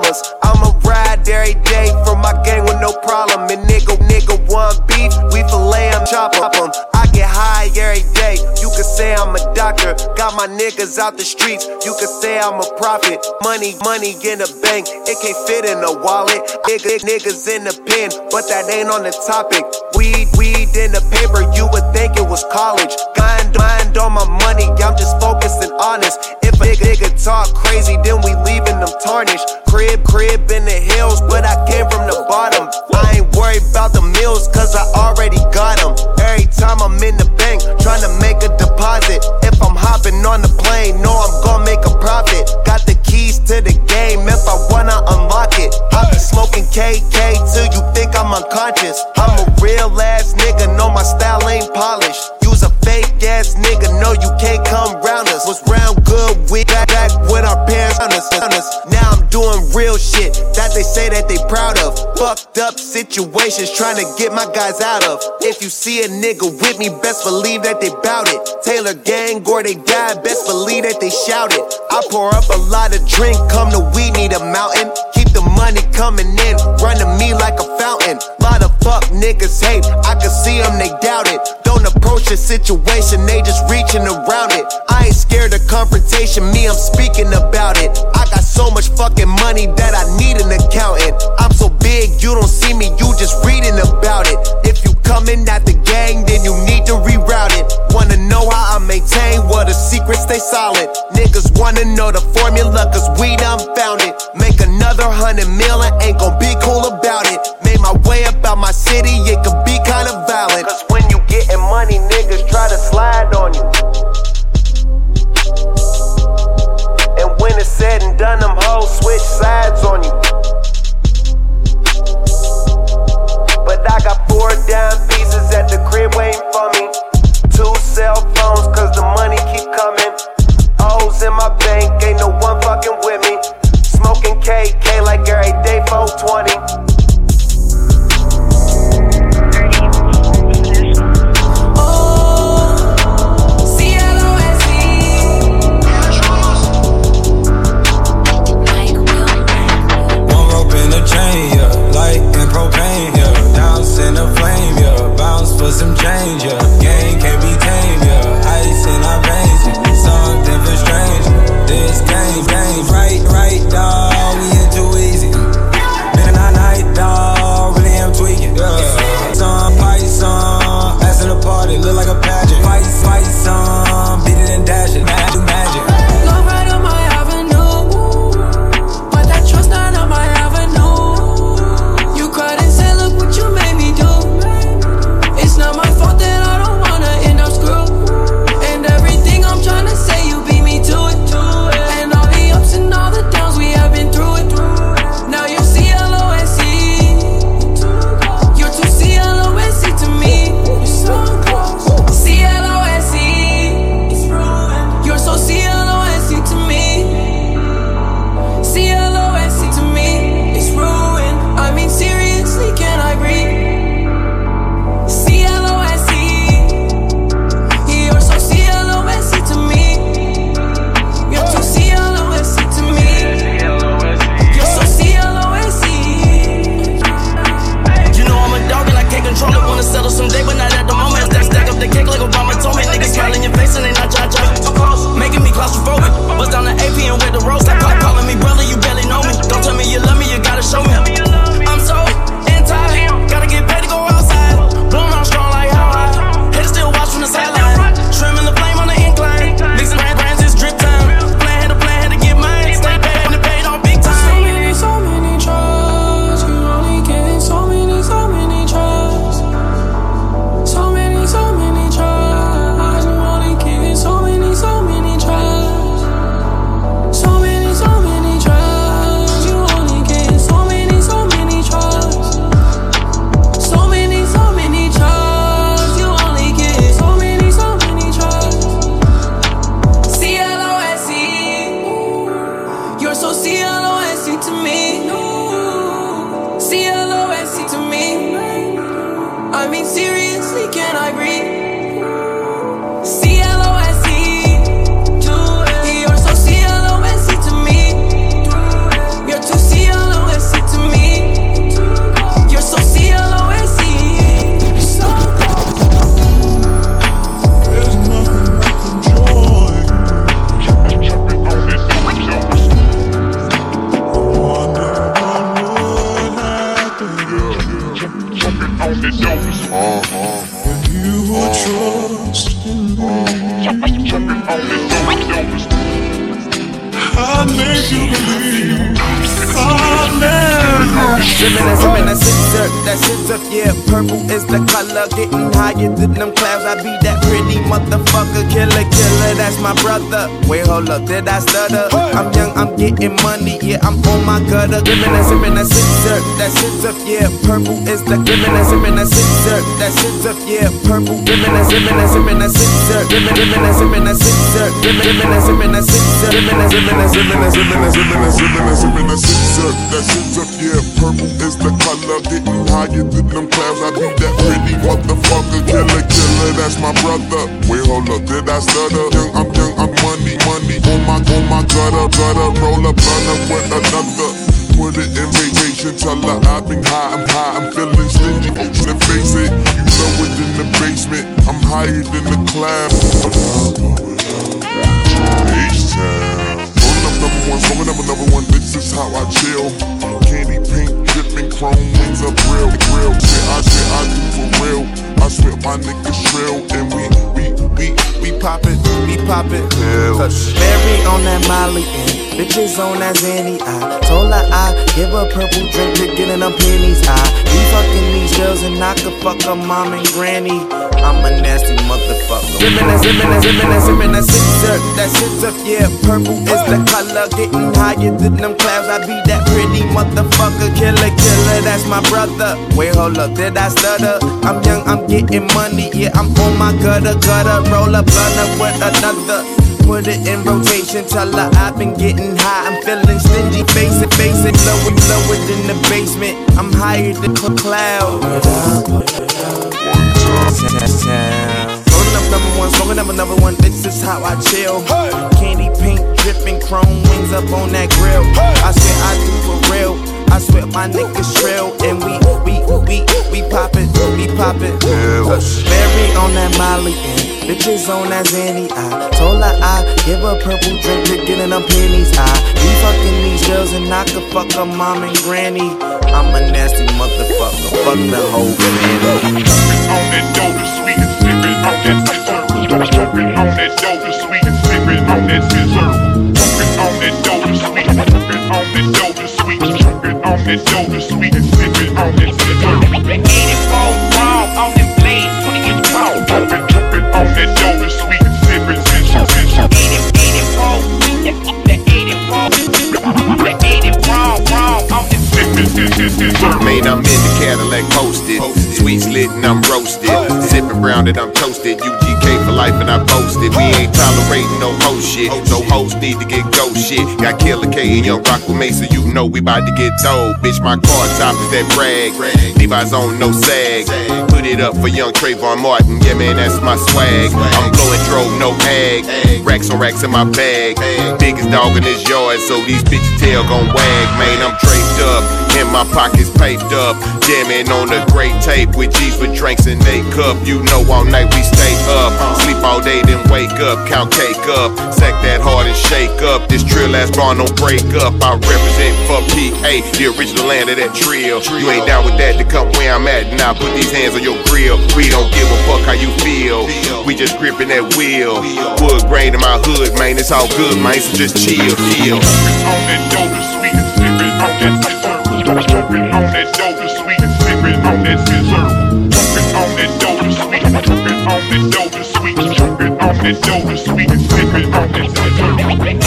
commas. I'ma ride every day for my gang with no problem. And nigga, nigga, one beef, we fillet him, chop 'em. I get high every day. You could say I'm a doctor. Got my niggas out the streets. You could say I'm a prophet. Money, money in the bank. It can't fit in a wallet. Nigga, niggas in the pen, but that ain't on the topic. Weed, weed in the paper. You would think it was college. Mind, mind on my money. I'm just focused and honest. If a nigga, nigga talk crazy, then we leaving them tarnished. Crib, crib in the hills, but I came from the bottom. I ain't worried about the meals, cause I already got them. Every time I'm in the bank, trying to make a deposit. If I'm hopping on the plane, know I'm gonna make a profit. Got the keys to the game if I wanna unlock it. I be smoking KK till you think I'm unconscious. I'm a real ass nigga, know my style ain't polished. Use a fake ass nigga, know you can't come round us. Was round good, we back, back with our parents on us, real shit that they say that they proud of. Fucked up situations trying to get my guys out of. If you see a nigga with me, best believe that they bout it. Taylor gang or they die, best believe that they shout it. I pour up a lot of drink, come to we need a mountain. The money coming in, run to me like a fountain. Lot of fuck niggas hate, I can see them, they doubt it. Don't approach the situation, they just reaching around it. I ain't scared of confrontation, me, I'm speaking about it. I got so much fucking money that I need an accountant. I'm so Jones. I make you believe. Sippin' sippin' that up, that up, yeah. Purple is the color, Gettin' higher than them clouds. I be that pretty motherfucker, killer, killer. That's my brother. Wait, hold up, did I stutter? I'm young, I'm getting money, yeah. I'm on my gutter. Sippin' and sippin' that sips up, that sips up, yeah. Purple is the sippin' and sippin' that sips up, that sips up, yeah. Purple, sippin' and sippin' that sippin' that sips up, and sippin' that sippin' and sippin' that sips up, and sippin' that sippin' and sippin' that sippin' that, sippin' that, sippin' that scissor, that scissor, yeah. Purple is the color, getting higher than them clouds. I be that pretty motherfucker, killer, killer. That's my brother. Wait, hold up, did I stutter? Young, I'm young, I'm money, money. On my, on my gutter, gutter. Roll up, runner with another. Put it in vacation, tell her I've been high, I'm high, I'm feeling stingy. And face it, you know it in the basement. I'm higher than the clouds. H-Town. One, rolling up another one. This is how I chill. Candy chrome wings up real, real. Shit, I shit I do for real. I swear my niggas shrill, and we, we, we, we pop it, we pop it. Cause Mary on that Molly and bitches on that Zanny. I told her I give a purple drink to get in them pennies. I be fucking these girls and I could fuck her mom and granny. I'm a nasty motherfucker. Zippin' that, zippin' that, zippin' that, zippin' that scissor, that scissor, yeah. Purple is the color, getting higher than them clouds. I be that pretty motherfucker, killer, killer. That's my brother. Wait, hold up, did I stutter? I'm young, I'm getting money, yeah. I'm on my gutter, gutter. Roll up, gunner with another. Put it in rotation, tell her I've been getting high. I'm feeling stingy, face it, face it, lower, lower than the basement. I'm higher than the clouds. Rolling up number one, smoking up another one. This is how I chill. Candy pink, dripping chrome wings up on that grill. I swear I do for real. I swear my niggas shrill and we we we we pop it, we pop it. Mary on that Molly and bitches on that Zanny. I told her I give a purple drink to get in them pennies. I be fucking these girls and I could fuck her mom and granny. I'm a nasty motherfucker. Fuck the whole family. on that dope is sweet and sipping on that scissor. Smoking on that dope is sweet and sipping on that scissor. Smoking on that dope is sweet, smoking on that dope is sweet, smoking on sweet sipping on that scissor. 84 raw on the blade, 20 inch smoking on sweet sipping, scissor. 80, 84, the 84, the 80 raw, raw on the Sipping, scissor, scissor. Man, I'm in the Cadillac posted. Sweets lit and I'm roasted. Sipping brown and I'm toasted. UGK for life and I boasted. We ain't tolerating no shit. No hoes need to get ghost shit. Got Killer K and Young Rock with Mesa. You know we bout to get told. Bitch, my car top is that brag. Levi's on no sag. Put it up for young Trayvon Martin. Yeah, man, that's my swag. I'm blowing drove, no ag. Racks on racks in my bag. Biggest dog in this yard, so these bitches tail gon' wag. Man, I'm. And my pockets paved up. Jamming on the great tape with G's with drinks and they cup. You know all night we stay up. Sleep all day, then wake up. Count cake up. Sack that hard and shake up. This trill ass bar don't break up. I represent for PA, the original land of that trill. You ain't down with that to come where I'm at. Now put these hands on your grill. We don't give a fuck how you feel. We just gripping that wheel. Wood grain in my hood, man. It's all good, man. So just chill, chill. on that dope sweet on that scissor. On that dope is sweet sipping on that scissor. Smoking on that dope is sweet, smoking on that dope is sweet, smoking on that dope is sweet sipping on that scissor.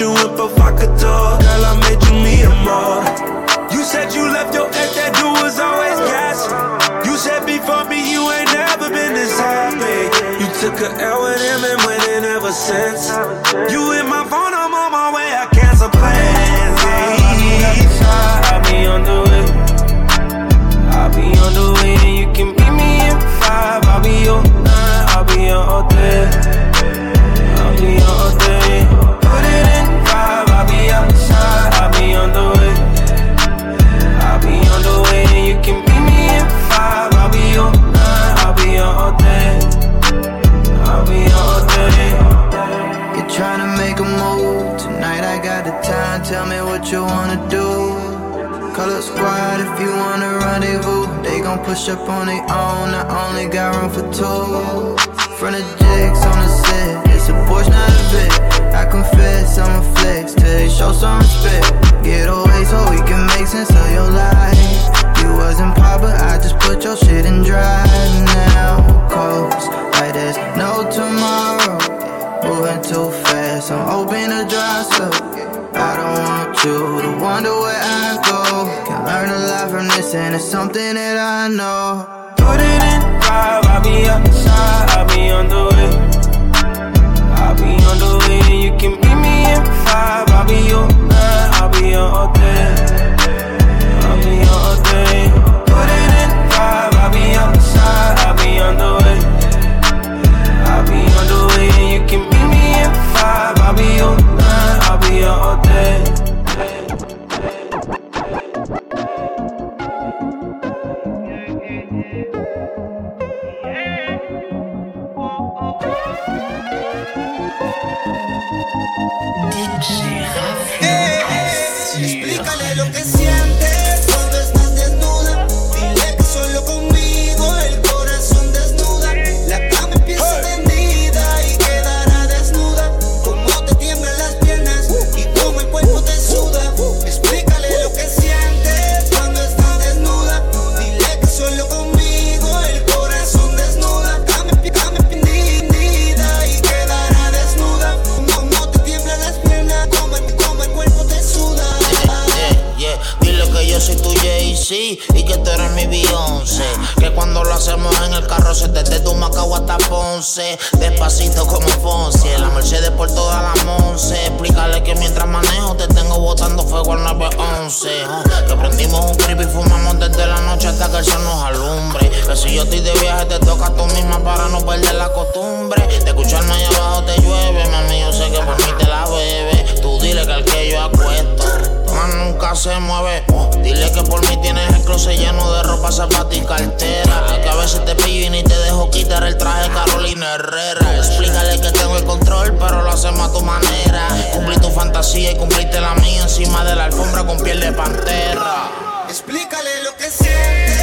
You in provocateur. Girl, I made you me a amor. You said you left your ex, that dude was always gas. You said before me, you ain't never been this happy. You took a L with him and went in ever since. You in my phone, I'm on my way, I cancel plans. I'll be on the way. I'll be on the way, and you can meet me in five. I'll be your nine, I'll be your all day. Push up on their own. Oh, I only got room for two. Of the Que cuando lo hacemos en el carro se te de tu Macao hasta Ponce. Despacito como Fonse, la Mercedes por toda la Monse. Explícale que mientras manejo te tengo botando fuego al 911. huh. Que prendimos un creep y fumamos desde la noche hasta que el sol nos alumbre. Que si yo estoy de viaje te toca tú misma para no perder la costumbre. De escucharme allá abajo te llueve, mami, yo sé que por mí te la bebe. Tú dile que al que yo acuesto nunca se mueve. Oh, dile que por mí tienes el closet lleno de ropa, zapatos y cartera. Que a veces te pillo y ni te dejo quitar el traje Carolina Herrera. Explícale que tengo el control, pero lo hacemos a tu manera. Cumplí tu fantasía y cumpliste la mía encima de la alfombra con piel de pantera. Explícale lo que sientes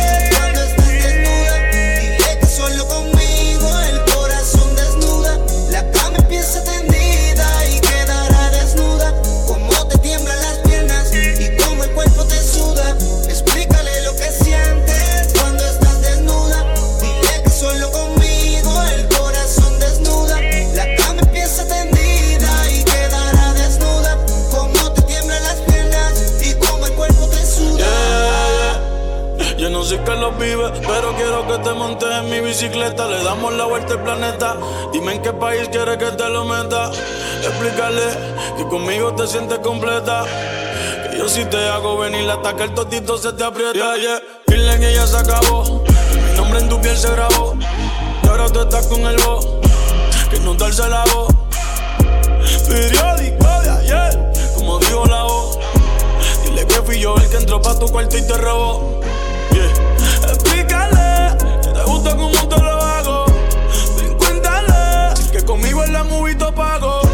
montes en mi bicicleta. Le damos la vuelta al planeta. Dime en qué país quieres que te lo meta. Explícale que conmigo te sientes completa. Que yo si te hago venir hasta que el totito se te aprieta. Yeah, yeah. Dile que ya se acabó. Que mi nombre en tu piel se grabó. Que ahora tú estás con el voz. Que no darse la voz. Periódico de ayer, como dijo la voz. Dile que fui yo el que entró pa' tu cuarto y te robó. Gusta como te lo hago. Ven, cuéntale que conmigo en la movie pago.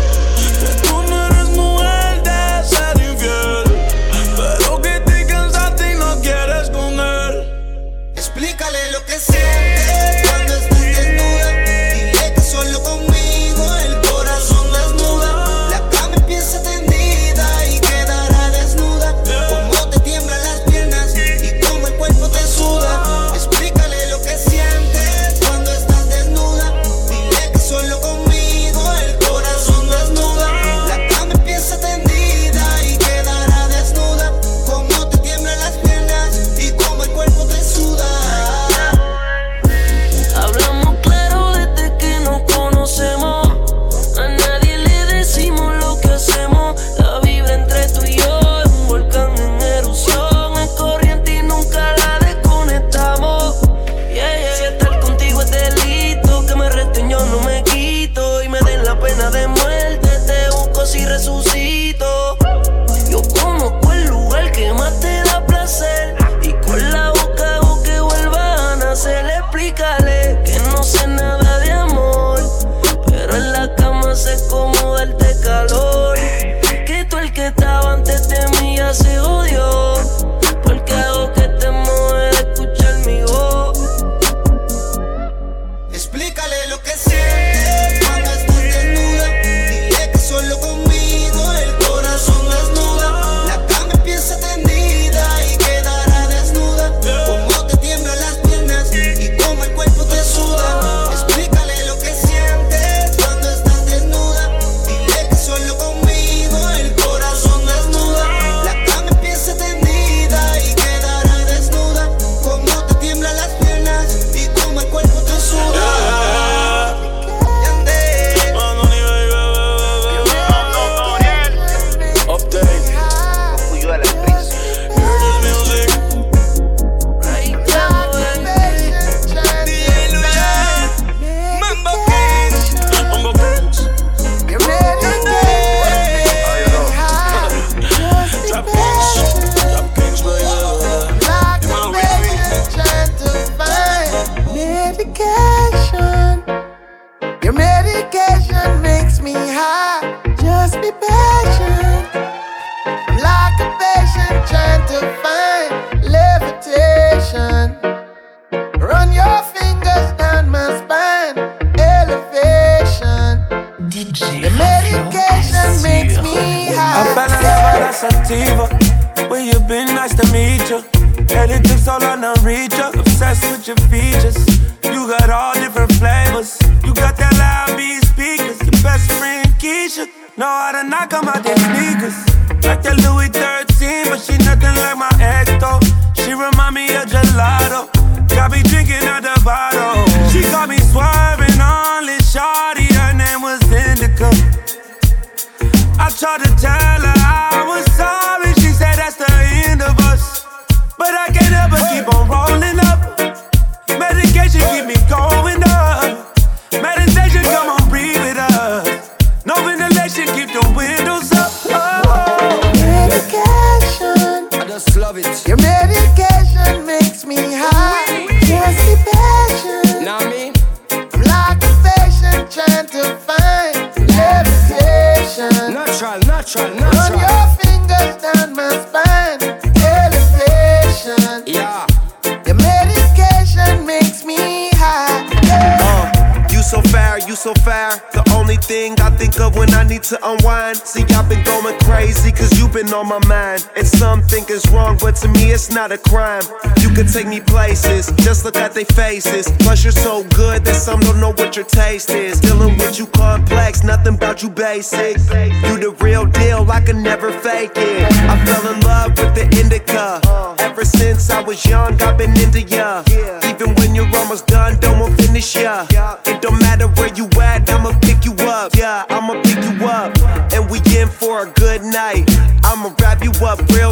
On my mind. And some think it's wrong, but to me it's not a crime. You can take me places, just look at their faces. Plus, you're so good that some don't know what your taste is. Dealing with you complex, nothing about you basic. You the real deal, I can never fake it. I fell in love with the indica. Ever since I was young, I've been into ya. Even when you're almost done, don't want finish ya. It don't matter where you at, I'ma pick you up. Yeah, I'ma pick you up. And we in for a good night.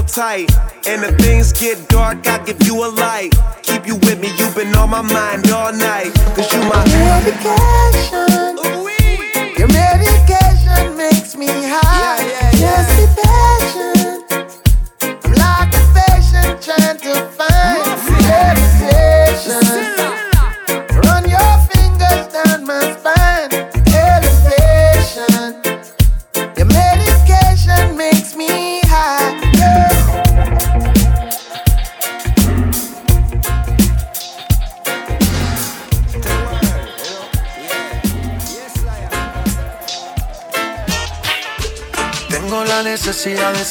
Real tight. And if things get dark, I'll give you a light. Keep you with me, you've been on my mind all night. Cause you my medication. Your medication makes me high. Just be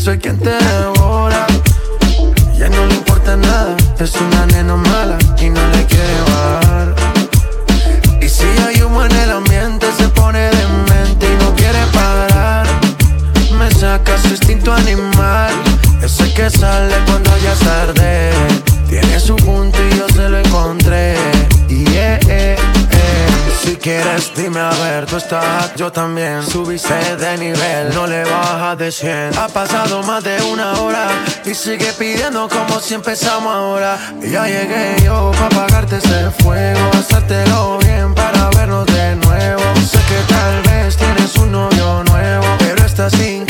soy quien te devora. Ya no le importa nada Es una nena mala y no le quiere bajar. Y si hay humo en el ambiente Se pone demente y no quiere parar. Me saca su instinto animal Ese que sale cuando ya es tarde. Tiene su punto quieres Dime a ver, tú estás, yo también. Subiste de nivel, no le bajas de 100. Ha pasado más de una hora y sigue pidiendo como si empezamos ahora. Y ya llegué yo para apagarte ese fuego, hacértelo bien para vernos de nuevo. Sé que tal vez tienes un novio nuevo, pero estás inquieta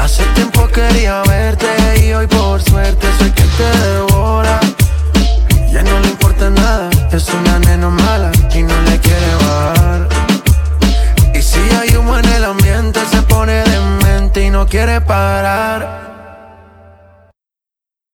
Hace tiempo quería verte y hoy por suerte soy quien te devora. Ya no le importa nada, es una nena mala y no le quiere bajar. Y si hay humo en el ambiente, se pone demente y no quiere parar.